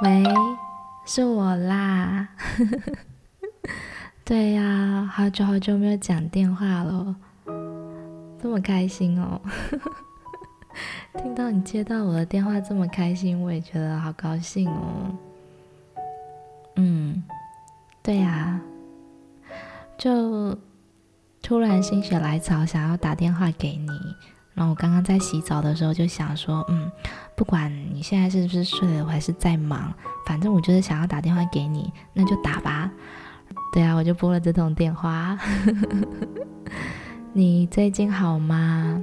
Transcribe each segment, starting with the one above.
喂，是我啦。对呀，好久好久没有讲电话了，这么开心哦！听到你接到我的电话这么开心，我也觉得好高兴哦。嗯，对呀，就突然心血来潮，想要打电话给你。然后我刚刚在洗澡的时候就想说，嗯，不管你现在是不是睡了，我还是在忙，反正我就是想要打电话给你，那就打吧。对啊，我就拨了这通电话。你最近好吗？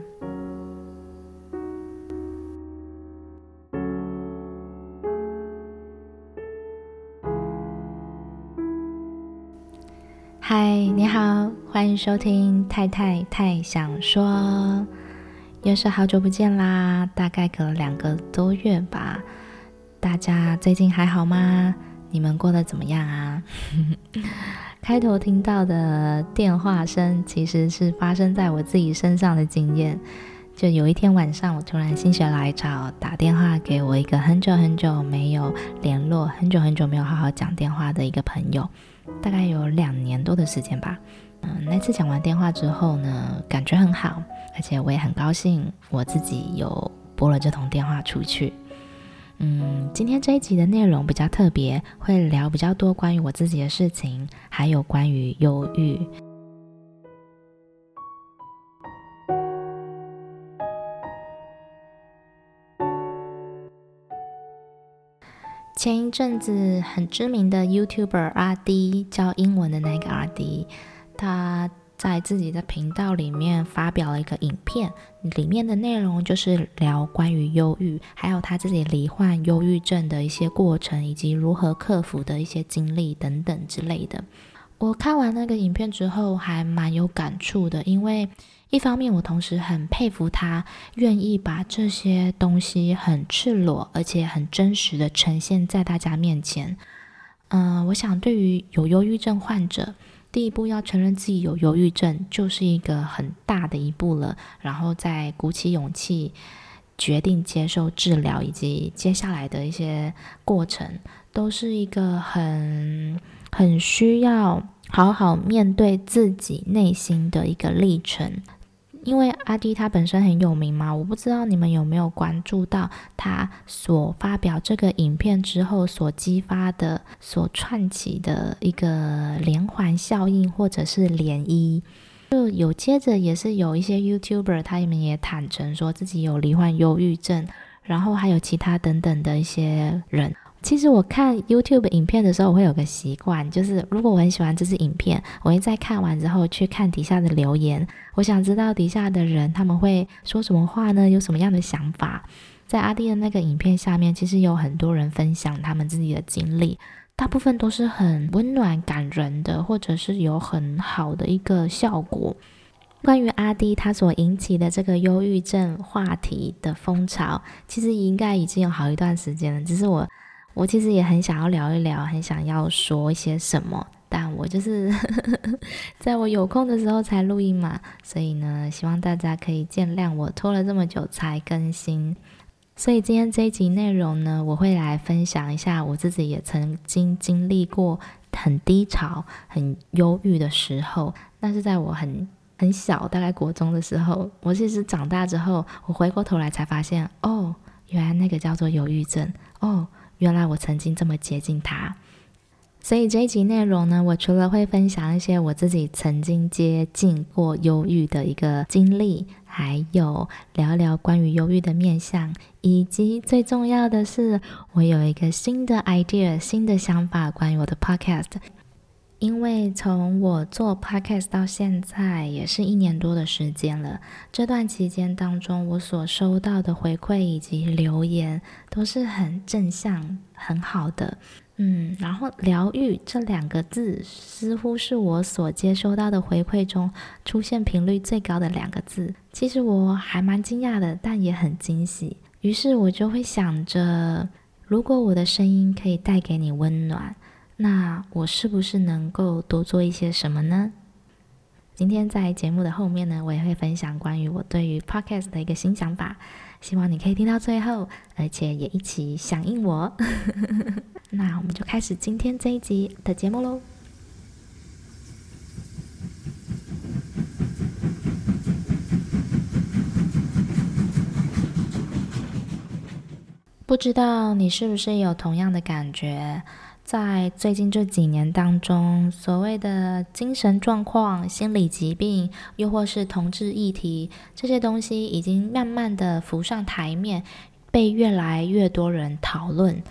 嗨，你好，欢迎收听太太太想说。又是好久不见啦，大概隔了两个多月吧。大家最近还好吗？你们过得怎么样啊？开头听到的电话声，其实是发生在我自己身上的经验。就有一天晚上，我突然心血来潮，打电话给我一个很久很久没有联络、很久很久没有好好讲电话的一个朋友，大概有两年多的时间吧。嗯，那次讲完电话之后呢，感觉很好，而且我也很高兴我自己有拨了这通电话出去。嗯，今天这一集的内容比较特别，会聊比较多关于我自己的事情，还有关于忧郁。前一阵子很知名的 YouTuber 阿滴，教英文的那个阿滴。他在自己的频道里面发表了一个影片，里面的内容就是聊关于忧郁，还有他自己罹患忧郁症的一些过程，以及如何克服的一些经历等等之类的。我看完那个影片之后，还蛮有感触的，因为一方面我同时很佩服他愿意把这些东西很赤裸而且很真实的呈现在大家面前。嗯、我想对于有忧郁症患者。第一步要承认自己有忧郁症，就是一个很大的一步了。然后再鼓起勇气，决定接受治疗，以及接下来的一些过程，都是一个很很需要好好面对自己内心的一个历程。因为阿滴他本身很有名嘛，我不知道你们有没有关注到他所发表这个影片之后所激发的、所串起的一个连环效应或者是涟漪，就有接着也是有一些 YouTuber 他们也坦诚说自己有罹患忧郁症，然后还有其他等等的一些人。其实我看 YouTube 影片的时候，我会有个习惯，就是如果我很喜欢这支影片，我会在看完之后去看底下的留言，我想知道底下的人他们会说什么话呢？有什么样的想法？在阿弟的那个影片下面，其实有很多人分享他们自己的经历，大部分都是很温暖、感人的，或者是有很好的一个效果。关于阿弟他所引起的这个忧郁症话题的风潮，其实应该已经有好一段时间了，只是我。我其实也很想要聊一聊，很想要说一些什么，但我就是 在我有空的时候才录音嘛，所以呢，希望大家可以见谅我拖了这么久才更新。所以今天这一集内容呢，我会来分享一下我自己也曾经经历过很低潮、很忧郁的时候。但是在我很很小，大概国中的时候，我其实长大之后，我回过头来才发现，哦，原来那个叫做忧郁症，哦。原来我曾经这么接近他，所以这一集内容呢，我除了会分享一些我自己曾经接近过忧郁的一个经历，还有聊聊关于忧郁的面相，以及最重要的是，我有一个新的 idea、新的想法关于我的 podcast。因为从我做 podcast 到现在也是一年多的时间了，这段期间当中，我所收到的回馈以及留言都是很正向、很好的。嗯，然后疗愈这两个字似乎是我所接收到的回馈中出现频率最高的两个字。其实我还蛮惊讶的，但也很惊喜。于是我就会想着，如果我的声音可以带给你温暖。那我是不是能够多做一些什么呢？今天在节目的后面呢，我也会分享关于我对于 podcast 的一个新想法，希望你可以听到最后，而且也一起响应我。那我们就开始今天这一集的节目喽。不知道你是不是有同样的感觉？在最近这几年当中，所谓的精神状况、心理疾病，又或是同志议题，这些东西已经慢慢的浮上台面，被越来越多人讨论。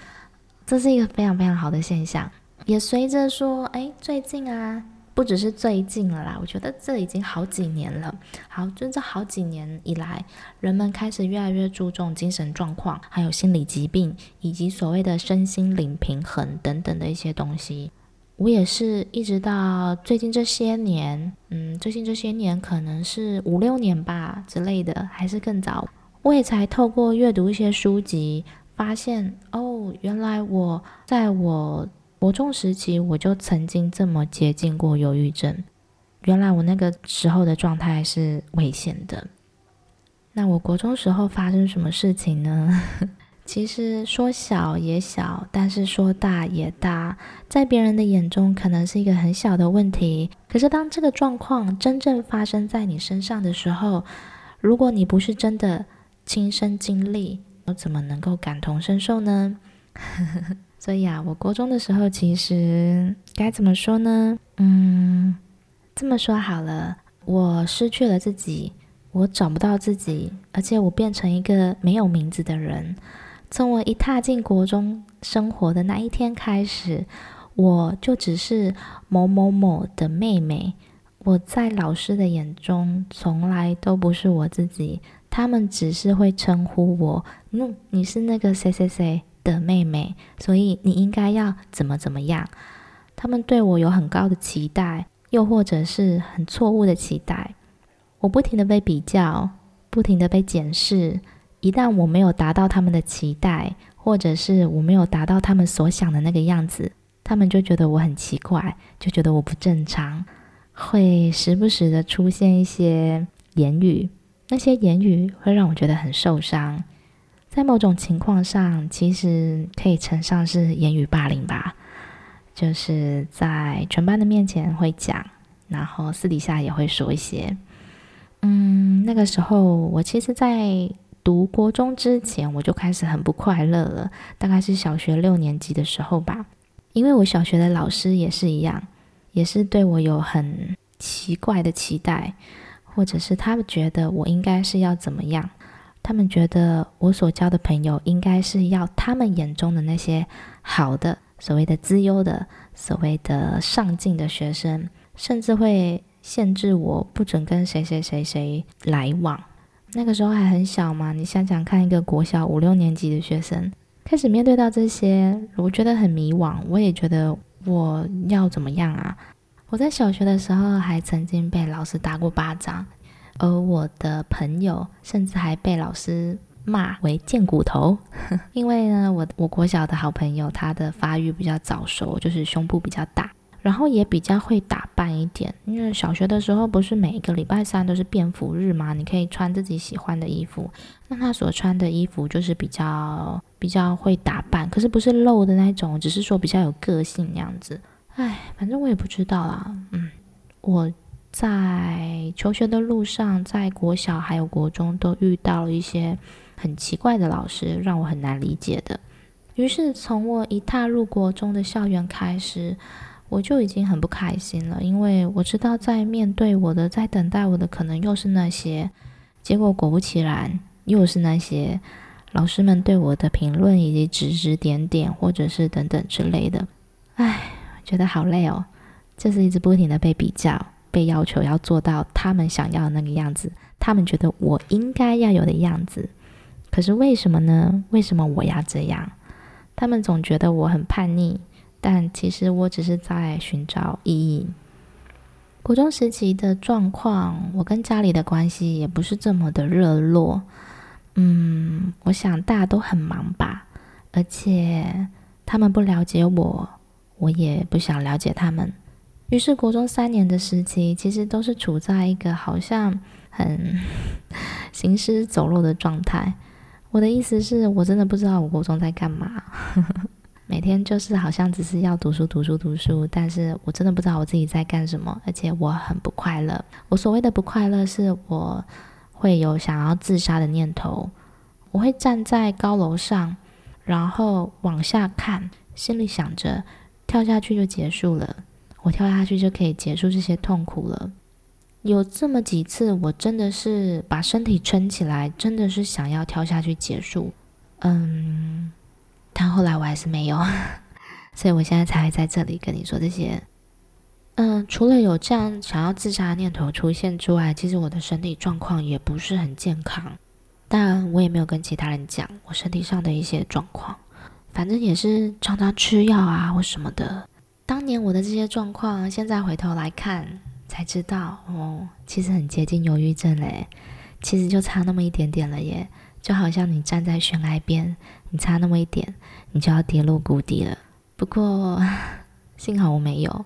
这是一个非常非常好的现象，也随着说，哎，最近啊。不只是最近了啦，我觉得这已经好几年了。好，就这好几年以来，人们开始越来越注重精神状况，还有心理疾病，以及所谓的身心灵平衡等等的一些东西。我也是一直到最近这些年，嗯，最近这些年可能是五六年吧之类的，还是更早，我也才透过阅读一些书籍，发现哦，原来我在我。国中时期，我就曾经这么接近过忧郁症。原来我那个时候的状态是危险的。那我国中时候发生什么事情呢？其实说小也小，但是说大也大。在别人的眼中，可能是一个很小的问题。可是当这个状况真正发生在你身上的时候，如果你不是真的亲身经历，又怎么能够感同身受呢？所以啊，我国中的时候，其实该怎么说呢？嗯，这么说好了，我失去了自己，我找不到自己，而且我变成一个没有名字的人。从我一踏进国中生活的那一天开始，我就只是某某某的妹妹。我在老师的眼中，从来都不是我自己，他们只是会称呼我，嗯，你是那个谁谁谁。的妹妹，所以你应该要怎么怎么样？他们对我有很高的期待，又或者是很错误的期待。我不停的被比较，不停的被检视。一旦我没有达到他们的期待，或者是我没有达到他们所想的那个样子，他们就觉得我很奇怪，就觉得我不正常，会时不时的出现一些言语，那些言语会让我觉得很受伤。在某种情况上，其实可以称上是言语霸凌吧，就是在全班的面前会讲，然后私底下也会说一些。嗯，那个时候我其实，在读国中之前，我就开始很不快乐了，大概是小学六年级的时候吧，因为我小学的老师也是一样，也是对我有很奇怪的期待，或者是他们觉得我应该是要怎么样。他们觉得我所交的朋友应该是要他们眼中的那些好的、所谓的资优的、所谓的上进的学生，甚至会限制我不准跟谁谁谁谁来往。那个时候还很小嘛，你想想看，一个国小五六年级的学生开始面对到这些，我觉得很迷惘。我也觉得我要怎么样啊？我在小学的时候还曾经被老师打过巴掌。而我的朋友甚至还被老师骂为“贱骨头”，因为呢，我我国小的好朋友他的发育比较早熟，就是胸部比较大，然后也比较会打扮一点。因为小学的时候不是每一个礼拜三都是便服日吗？你可以穿自己喜欢的衣服。那他所穿的衣服就是比较比较会打扮，可是不是露的那种，只是说比较有个性那样子。唉，反正我也不知道啦。嗯，我。在求学的路上，在国小还有国中都遇到了一些很奇怪的老师，让我很难理解的。于是从我一踏入国中的校园开始，我就已经很不开心了，因为我知道在面对我的，在等待我的，可能又是那些。结果果不其然，又是那些老师们对我的评论以及指指点点，或者是等等之类的。唉，觉得好累哦，就是一直不停的被比较。被要求要做到他们想要的那个样子，他们觉得我应该要有的样子。可是为什么呢？为什么我要这样？他们总觉得我很叛逆，但其实我只是在寻找意义。国中时期的状况，我跟家里的关系也不是这么的热络。嗯，我想大家都很忙吧，而且他们不了解我，我也不想了解他们。于是，国中三年的时期，其实都是处在一个好像很 行尸走肉的状态。我的意思是我真的不知道我国中在干嘛，每天就是好像只是要读书、读书、读书，但是我真的不知道我自己在干什么，而且我很不快乐。我所谓的不快乐，是我会有想要自杀的念头，我会站在高楼上，然后往下看，心里想着跳下去就结束了，我跳下去就可以结束这些痛苦了。有这么几次，我真的是把身体撑起来，真的是想要跳下去结束。嗯，但后来我还是没有，所以我现在才会在这里跟你说这些。嗯，除了有这样想要自杀的念头出现之外，其实我的身体状况也不是很健康，但我也没有跟其他人讲我身体上的一些状况，反正也是常常吃药啊或什么的。当年我的这些状况，现在回头来看。才知道哦，其实很接近忧郁症嘞，其实就差那么一点点了耶，就好像你站在悬崖边，你差那么一点，你就要跌落谷底了。不过 幸好我没有。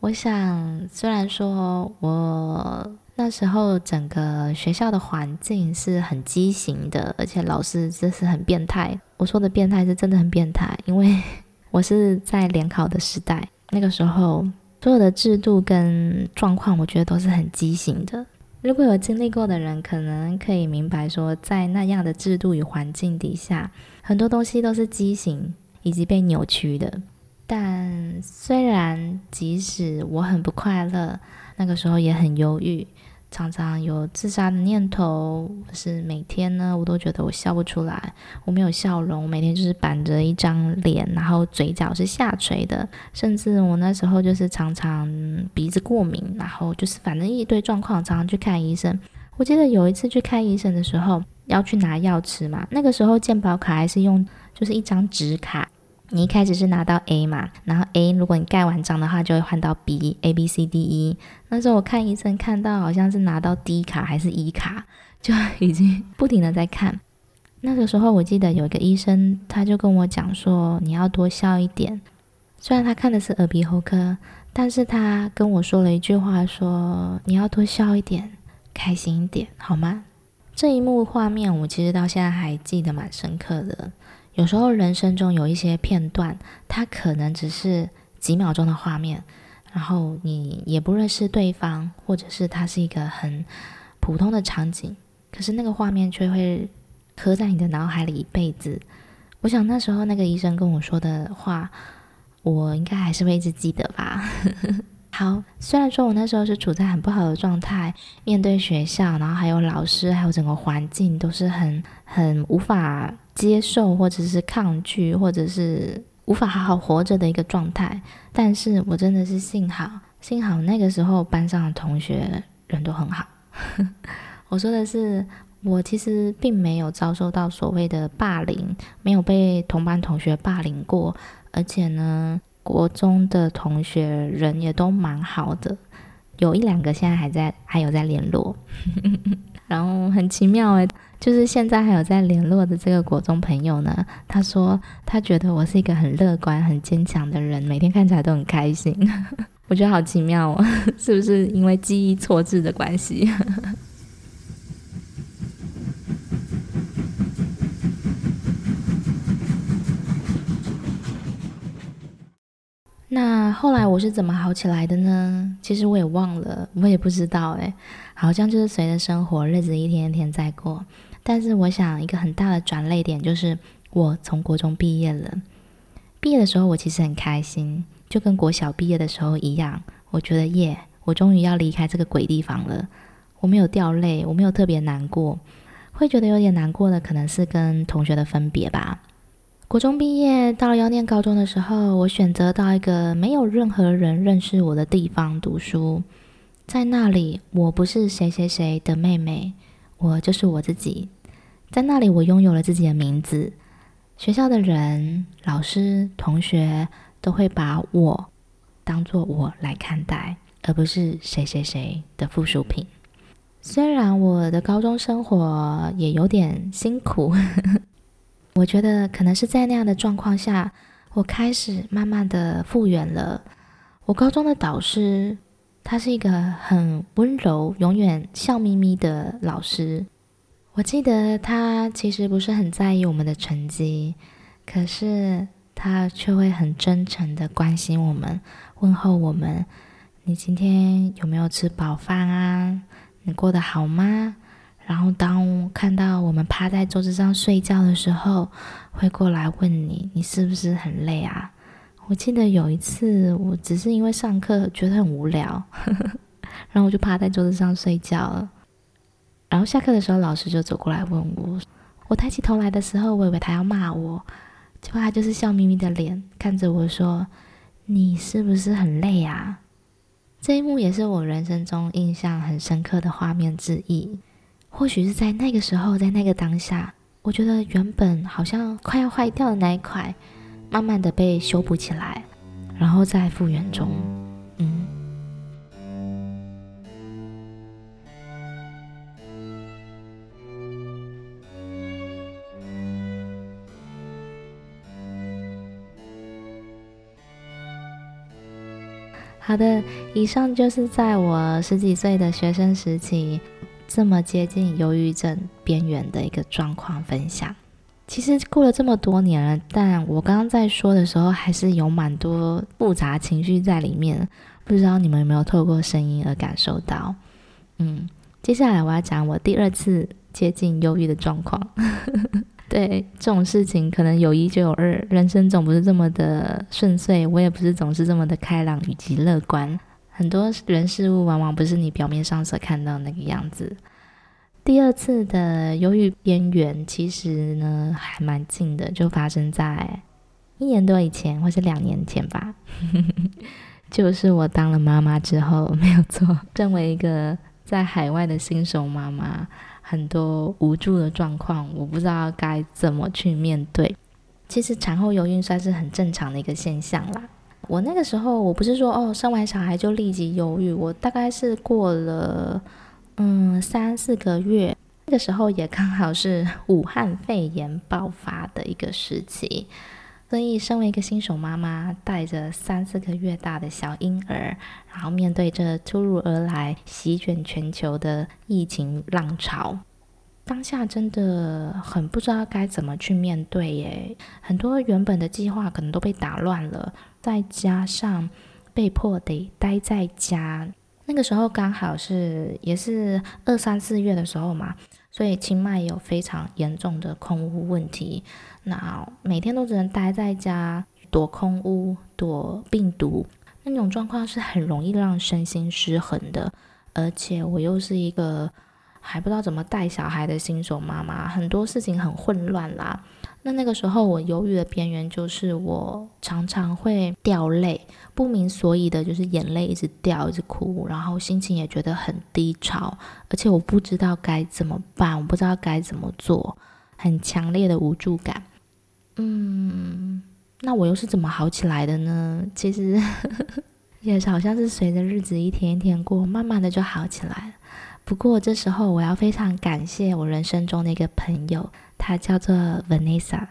我想，虽然说我那时候整个学校的环境是很畸形的，而且老师这是很变态。我说的变态是真的很变态，因为我是在联考的时代，那个时候。所有的制度跟状况，我觉得都是很畸形的。如果有经历过的人，可能可以明白说，在那样的制度与环境底下，很多东西都是畸形以及被扭曲的。但虽然即使我很不快乐，那个时候也很忧郁。常常有自杀的念头，是每天呢，我都觉得我笑不出来，我没有笑容，每天就是板着一张脸，然后嘴角是下垂的，甚至我那时候就是常常鼻子过敏，然后就是反正一堆状况，常常去看医生。我记得有一次去看医生的时候，要去拿药吃嘛，那个时候健保卡还是用就是一张纸卡。你一开始是拿到 A 嘛，然后 A 如果你盖完章的话，就会换到 B，A B C D E。那时候我看医生看到好像是拿到 D 卡还是 E 卡，就 已经不停的在看。那个时候我记得有一个医生，他就跟我讲说，你要多笑一点。虽然他看的是耳鼻喉科，但是他跟我说了一句话说，说你要多笑一点，开心一点，好吗？这一幕画面我其实到现在还记得蛮深刻的。有时候人生中有一些片段，它可能只是几秒钟的画面，然后你也不认识对方，或者是它是一个很普通的场景，可是那个画面却会刻在你的脑海里一辈子。我想那时候那个医生跟我说的话，我应该还是会一直记得吧。好，虽然说我那时候是处在很不好的状态，面对学校，然后还有老师，还有整个环境都是很很无法接受，或者是抗拒，或者是无法好好活着的一个状态。但是我真的是幸好，幸好那个时候班上的同学人都很好。我说的是，我其实并没有遭受到所谓的霸凌，没有被同班同学霸凌过，而且呢。国中的同学人也都蛮好的，有一两个现在还在，还有在联络。然后很奇妙诶，就是现在还有在联络的这个国中朋友呢，他说他觉得我是一个很乐观、很坚强的人，每天看起来都很开心。我觉得好奇妙哦，是不是因为记忆错置的关系？那后来我是怎么好起来的呢？其实我也忘了，我也不知道诶，好像就是随着生活，日子一天一天在过。但是我想，一个很大的转泪点就是我从国中毕业了。毕业的时候，我其实很开心，就跟国小毕业的时候一样。我觉得耶，我终于要离开这个鬼地方了。我没有掉泪，我没有特别难过，会觉得有点难过的，可能是跟同学的分别吧。国中毕业，到了要念高中的时候，我选择到一个没有任何人认识我的地方读书。在那里，我不是谁谁谁的妹妹，我就是我自己。在那里，我拥有了自己的名字。学校的人、老师、同学都会把我当做我来看待，而不是谁谁谁的附属品。虽然我的高中生活也有点辛苦。我觉得可能是在那样的状况下，我开始慢慢的复原了。我高中的导师，他是一个很温柔、永远笑眯眯的老师。我记得他其实不是很在意我们的成绩，可是他却会很真诚的关心我们，问候我们：“你今天有没有吃饱饭啊？你过得好吗？”然后当看到我们趴在桌子上睡觉的时候，会过来问你：“你是不是很累啊？”我记得有一次，我只是因为上课觉得很无聊，然后我就趴在桌子上睡觉了。然后下课的时候，老师就走过来问我。我抬起头来的时候，我以为他要骂我，结果他就是笑眯眯的脸看着我说：“你是不是很累啊？”这一幕也是我人生中印象很深刻的画面之一。或许是在那个时候，在那个当下，我觉得原本好像快要坏掉的那一块。慢慢的被修补起来，然后再复原中。嗯，好的，以上就是在我十几岁的学生时期，这么接近忧郁症边缘的一个状况分享。其实过了这么多年了，但我刚刚在说的时候，还是有蛮多复杂情绪在里面。不知道你们有没有透过声音而感受到？嗯，接下来我要讲我第二次接近忧郁的状况。对，这种事情可能有一就有二，人生总不是这么的顺遂，我也不是总是这么的开朗以及乐观。很多人事物往往不是你表面上所看到那个样子。第二次的忧郁边缘，其实呢还蛮近的，就发生在一年多以前，或是两年前吧。就是我当了妈妈之后，没有错。身为一个在海外的新手妈妈，很多无助的状况，我不知道该怎么去面对。其实产后忧郁算是很正常的一个现象啦。我那个时候，我不是说哦，生完小孩就立即忧郁，我大概是过了。嗯，三四个月，那个时候也刚好是武汉肺炎爆发的一个时期，所以身为一个新手妈妈，带着三四个月大的小婴儿，然后面对着突如而来、席卷全球的疫情浪潮，当下真的很不知道该怎么去面对耶。很多原本的计划可能都被打乱了，再加上被迫得待在家。那个时候刚好是也是二三四月的时候嘛，所以清迈有非常严重的空屋问题，那每天都只能待在家躲空屋、躲病毒，那种状况是很容易让身心失衡的。而且我又是一个还不知道怎么带小孩的新手妈妈，很多事情很混乱啦。那那个时候我忧郁的边缘就是我常常会掉泪。不明所以的，就是眼泪一直掉，一直哭，然后心情也觉得很低潮，而且我不知道该怎么办，我不知道该怎么做，很强烈的无助感。嗯，那我又是怎么好起来的呢？其实 也是好像是随着日子一天一天过，慢慢的就好起来了。不过这时候我要非常感谢我人生中的一个朋友，她叫做 Vanessa，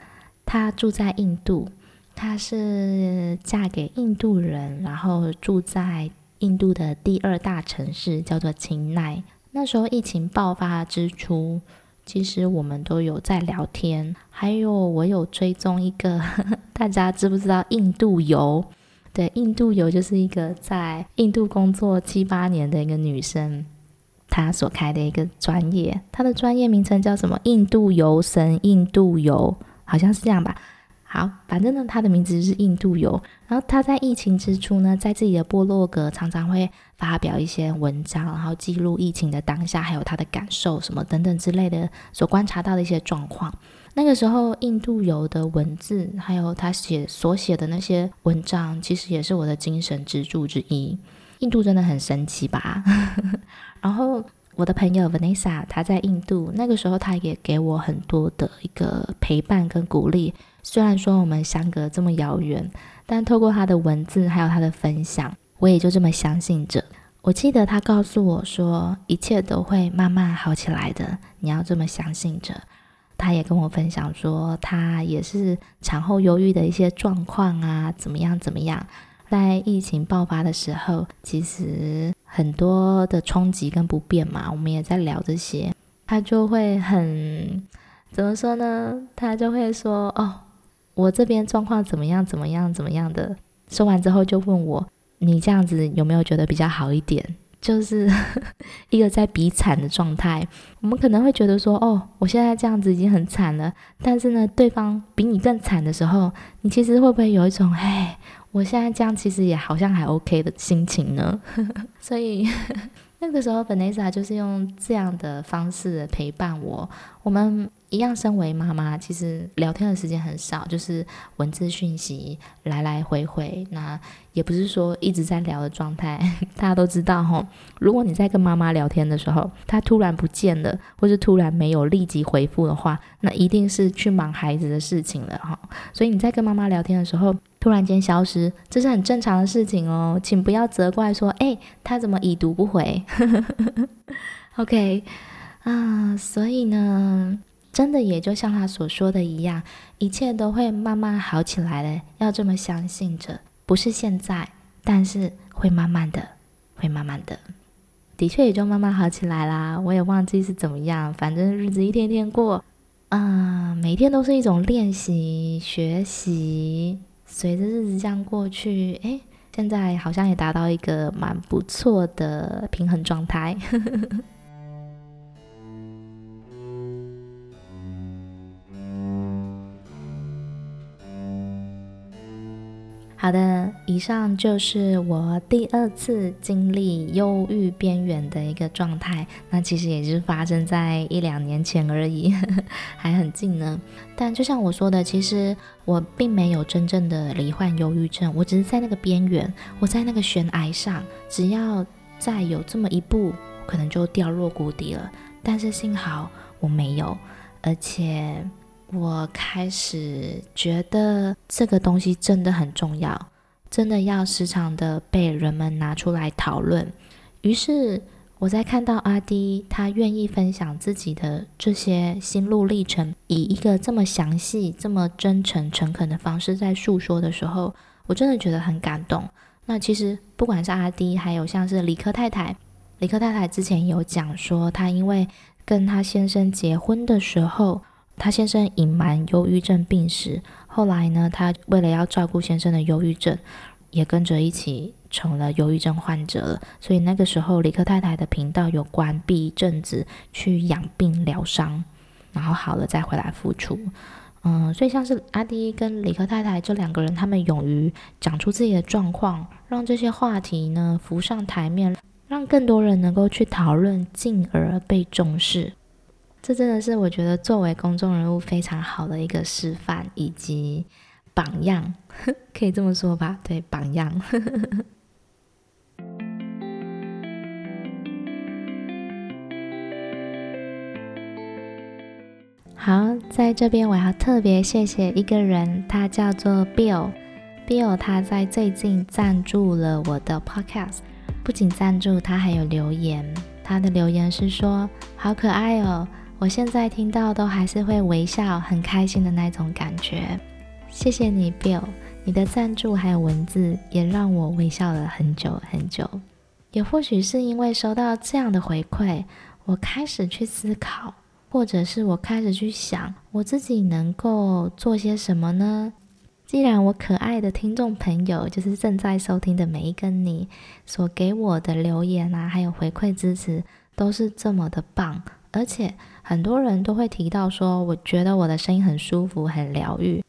她住在印度。她是嫁给印度人，然后住在印度的第二大城市，叫做清奈。那时候疫情爆发之初，其实我们都有在聊天，还有我有追踪一个，大家知不知道印度游？对，印度游就是一个在印度工作七八年的一个女生，他所开的一个专业，他的专业名称叫什么？印度游神，印度游，好像是这样吧。好，反正呢，他的名字是印度游。然后他在疫情之初呢，在自己的部落格常常会发表一些文章，然后记录疫情的当下，还有他的感受什么等等之类的，所观察到的一些状况。那个时候，印度游的文字，还有他写所写的那些文章，其实也是我的精神支柱之一。印度真的很神奇吧？然后我的朋友 Vanessa，她在印度，那个时候她也给我很多的一个陪伴跟鼓励。虽然说我们相隔这么遥远，但透过她的文字还有她的分享，我也就这么相信着。我记得她告诉我说，一切都会慢慢好起来的，你要这么相信着。他也跟我分享说，他也是产后忧郁的一些状况啊，怎么样怎么样。在疫情爆发的时候，其实很多的冲击跟不便嘛，我们也在聊这些。他就会很怎么说呢？他就会说：“哦，我这边状况怎么样？怎么样？怎么样的？”说完之后就问我：“你这样子有没有觉得比较好一点？”就是 一个在比惨的状态。我们可能会觉得说：“哦，我现在这样子已经很惨了。”但是呢，对方比你更惨的时候，你其实会不会有一种：“哎，我现在这样其实也好像还 OK 的心情呢？” 所以。那个时候本内莎就是用这样的方式陪伴我。我们一样，身为妈妈，其实聊天的时间很少，就是文字讯息来来回回。那也不是说一直在聊的状态。大家都知道吼，如果你在跟妈妈聊天的时候，她突然不见了，或是突然没有立即回复的话，那一定是去忙孩子的事情了哈。所以你在跟妈妈聊天的时候，突然间消失，这是很正常的事情哦，请不要责怪说，诶，她怎么已读不回？OK，啊，所以呢，真的也就像他所说的一样，一切都会慢慢好起来的，要这么相信着，不是现在，但是会慢慢的，会慢慢的，的确也就慢慢好起来啦。我也忘记是怎么样，反正日子一天天过，啊，每天都是一种练习、学习。随着日子这样过去，诶，现在好像也达到一个蛮不错的平衡状态。好的，以上就是我第二次经历忧郁边缘的一个状态。那其实也是发生在一两年前而已，还很近呢。但就像我说的，其实我并没有真正的罹患忧郁症，我只是在那个边缘，我在那个悬崖上，只要再有这么一步，可能就掉落谷底了。但是幸好我没有，而且。我开始觉得这个东西真的很重要，真的要时常的被人们拿出来讨论。于是我在看到阿迪他愿意分享自己的这些心路历程，以一个这么详细、这么真诚、诚恳的方式在诉说的时候，我真的觉得很感动。那其实不管是阿迪，还有像是理科太太，理科太太之前有讲说，她因为跟她先生结婚的时候。他先生隐瞒忧郁症病史，后来呢，他为了要照顾先生的忧郁症，也跟着一起成了忧郁症患者了。所以那个时候，理科太太的频道有关闭一阵子，去养病疗伤，然后好了再回来复出。嗯，所以像是阿迪跟理科太太这两个人，他们勇于讲出自己的状况，让这些话题呢浮上台面，让更多人能够去讨论，进而被重视。这真的是我觉得作为公众人物非常好的一个示范以及榜样，可以这么说吧？对，榜样。好，在这边我要特别谢谢一个人，他叫做 Bill。Bill 他在最近赞助了我的 Podcast，不仅赞助，他还有留言。他的留言是说：“好可爱哦。”我现在听到都还是会微笑，很开心的那种感觉。谢谢你，Bill，你的赞助还有文字也让我微笑了很久很久。也或许是因为收到这样的回馈，我开始去思考，或者是我开始去想，我自己能够做些什么呢？既然我可爱的听众朋友，就是正在收听的每一个你所给我的留言啊，还有回馈支持，都是这么的棒。而且很多人都会提到说，我觉得我的声音很舒服，很疗愈。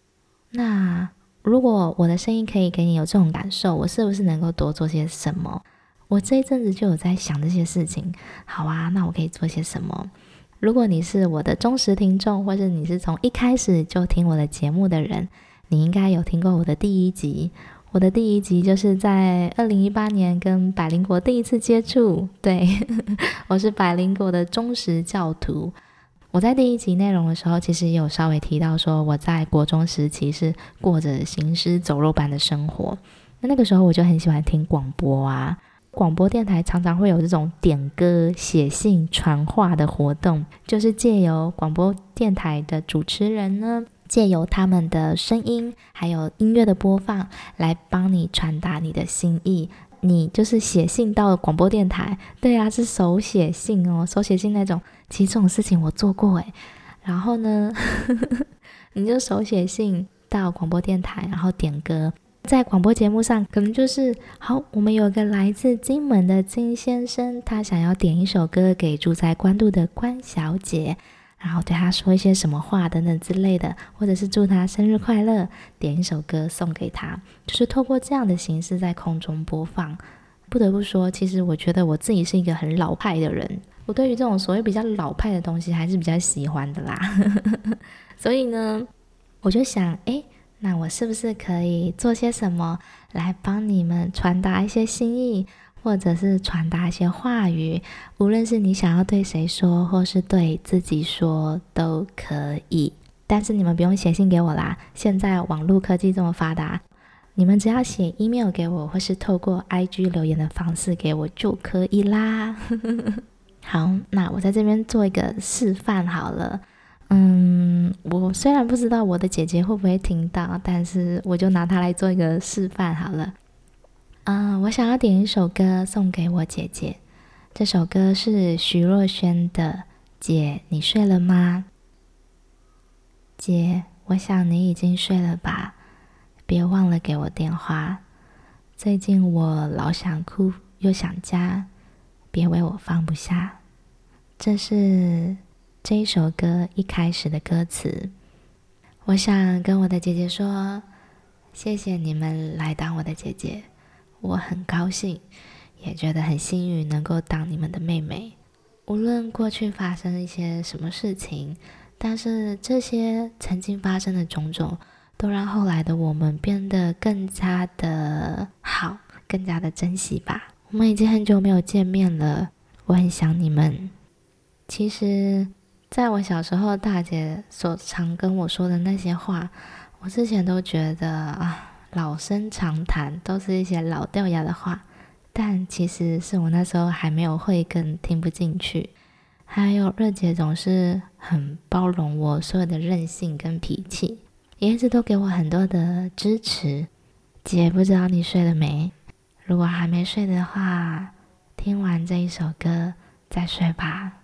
那如果我的声音可以给你有这种感受，我是不是能够多做些什么？我这一阵子就有在想这些事情。好啊，那我可以做些什么？如果你是我的忠实听众，或是你是从一开始就听我的节目的人，你应该有听过我的第一集。我的第一集就是在二零一八年跟百灵果第一次接触，对，我是百灵果的忠实教徒。我在第一集内容的时候，其实有稍微提到说，我在国中时期是过着行尸走肉般的生活。那那个时候我就很喜欢听广播啊，广播电台常常会有这种点歌、写信、传话的活动，就是借由广播电台的主持人呢。借由他们的声音，还有音乐的播放，来帮你传达你的心意，你就是写信到广播电台，对啊，是手写信哦，手写信那种。其实这种事情我做过诶。然后呢，你就手写信到广播电台，然后点歌。在广播节目上，可能就是好，我们有个来自金门的金先生，他想要点一首歌给住在关渡的关小姐，然后对他说一些什么话等等之类的，或者是祝他生日快乐，点一首歌送给他，就是透过这样的形式在空中播放。不得不说，其实我觉得我自己是一个很老派的人，我对于这种所谓比较老派的东西还是比较喜欢的啦。所以呢，我就想，诶。那我是不是可以做些什么来帮你们传达一些心意，或者是传达一些话语？无论是你想要对谁说，或是对自己说，都可以。但是你们不用写信给我啦，现在网络科技这么发达，你们只要写 email 给我，或是透过 IG 留言的方式给我就可以啦。好，那我在这边做一个示范好了。嗯，我虽然不知道我的姐姐会不会听到，但是我就拿它来做一个示范好了。嗯，我想要点一首歌送给我姐姐，这首歌是徐若瑄的《姐，你睡了吗？》姐，我想你已经睡了吧，别忘了给我电话。最近我老想哭又想家，别为我放不下。这是。这一首歌一开始的歌词，我想跟我的姐姐说：谢谢你们来当我的姐姐，我很高兴，也觉得很幸运能够当你们的妹妹。无论过去发生一些什么事情，但是这些曾经发生的种种，都让后来的我们变得更加的好，更加的珍惜吧。我们已经很久没有见面了，我很想你们。其实。在我小时候，大姐所常跟我说的那些话，我之前都觉得啊，老生常谈，都是一些老掉牙的话。但其实是我那时候还没有慧根，听不进去。还有二姐总是很包容我所有的任性跟脾气，也一直都给我很多的支持。姐，不知道你睡了没？如果还没睡的话，听完这一首歌再睡吧。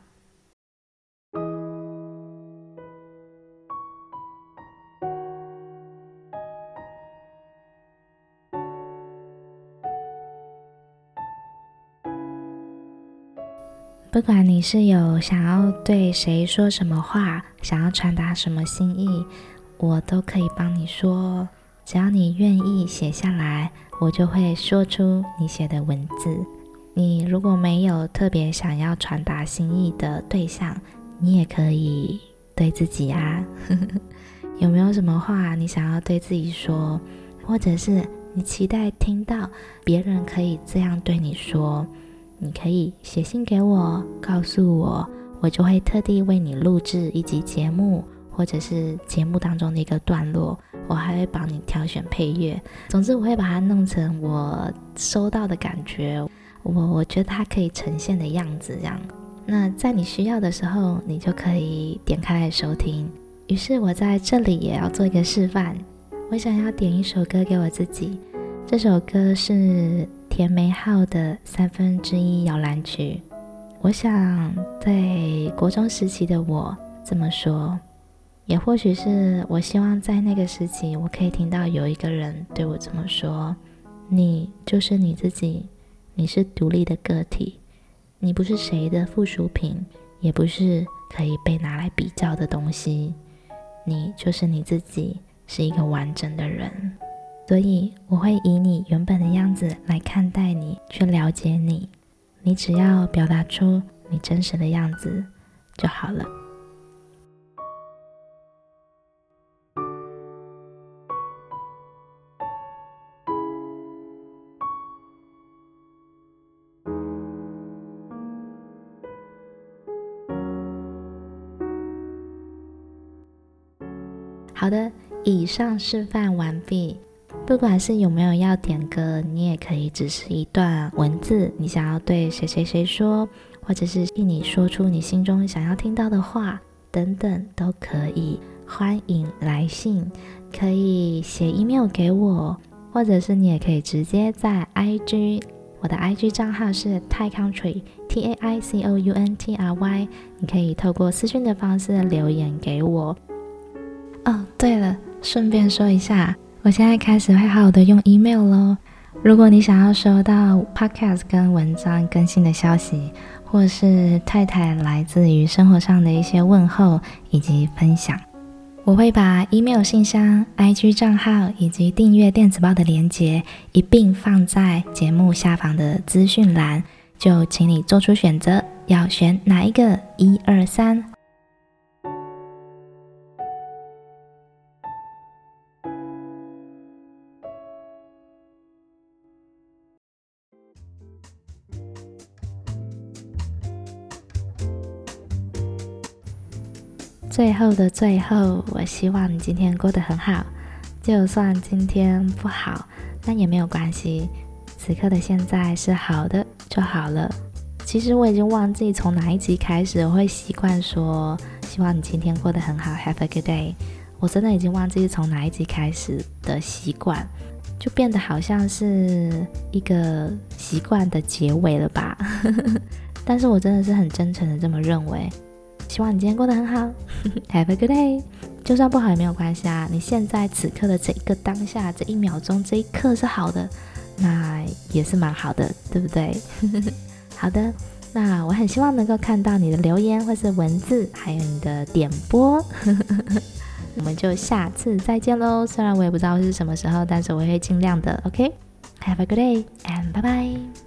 不管你是有想要对谁说什么话，想要传达什么心意，我都可以帮你说。只要你愿意写下来，我就会说出你写的文字。你如果没有特别想要传达心意的对象，你也可以对自己啊。有没有什么话你想要对自己说，或者是你期待听到别人可以这样对你说？你可以写信给我，告诉我，我就会特地为你录制一集节目，或者是节目当中的一个段落，我还会帮你挑选配乐。总之，我会把它弄成我收到的感觉，我我觉得它可以呈现的样子这样。那在你需要的时候，你就可以点开来收听。于是，我在这里也要做一个示范，我想要点一首歌给我自己，这首歌是。田美浩的三分之一摇篮曲，我想在国中时期的我这么说，也或许是我希望在那个时期，我可以听到有一个人对我这么说：“你就是你自己，你是独立的个体，你不是谁的附属品，也不是可以被拿来比较的东西，你就是你自己，是一个完整的人。”所以我会以你原本的样子来看待你，去了解你。你只要表达出你真实的样子就好了。好的，以上示范完毕。不管是有没有要点歌，你也可以只是一段文字，你想要对谁谁谁说，或者是替你说出你心中想要听到的话，等等都可以。欢迎来信，可以写 email 给我，或者是你也可以直接在 IG 我的 IG 账号是 Tai Country T A I C O U N T R Y，你可以透过私讯的方式留言给我。哦，对了，顺便说一下，我现在开始会好好的用 email 喽。如果你想要收到 podcast 跟文章更新的消息，或是太太来自于生活上的一些问候以及分享。我会把 email 信箱、IG 账号以及订阅电子报的链接一并放在节目下方的资讯栏，就请你做出选择，要选哪一个？一二三。最后的最后，我希望你今天过得很好。就算今天不好，那也没有关系。此刻的现在是好的就好了。其实我已经忘记从哪一集开始，我会习惯说希望你今天过得很好，Have a good day。我真的已经忘记从哪一集开始的习惯，就变得好像是一个习惯的结尾了吧。但是我真的是很真诚的这么认为。希望你今天过得很好，Have a good day。就算不好也没有关系啊，你现在此刻的这一个当下，这一秒钟，这一刻是好的，那也是蛮好的，对不对？好的，那我很希望能够看到你的留言或是文字，还有你的点播。我们就下次再见喽。虽然我也不知道是什么时候，但是我会尽量的。OK，Have a good day and bye bye。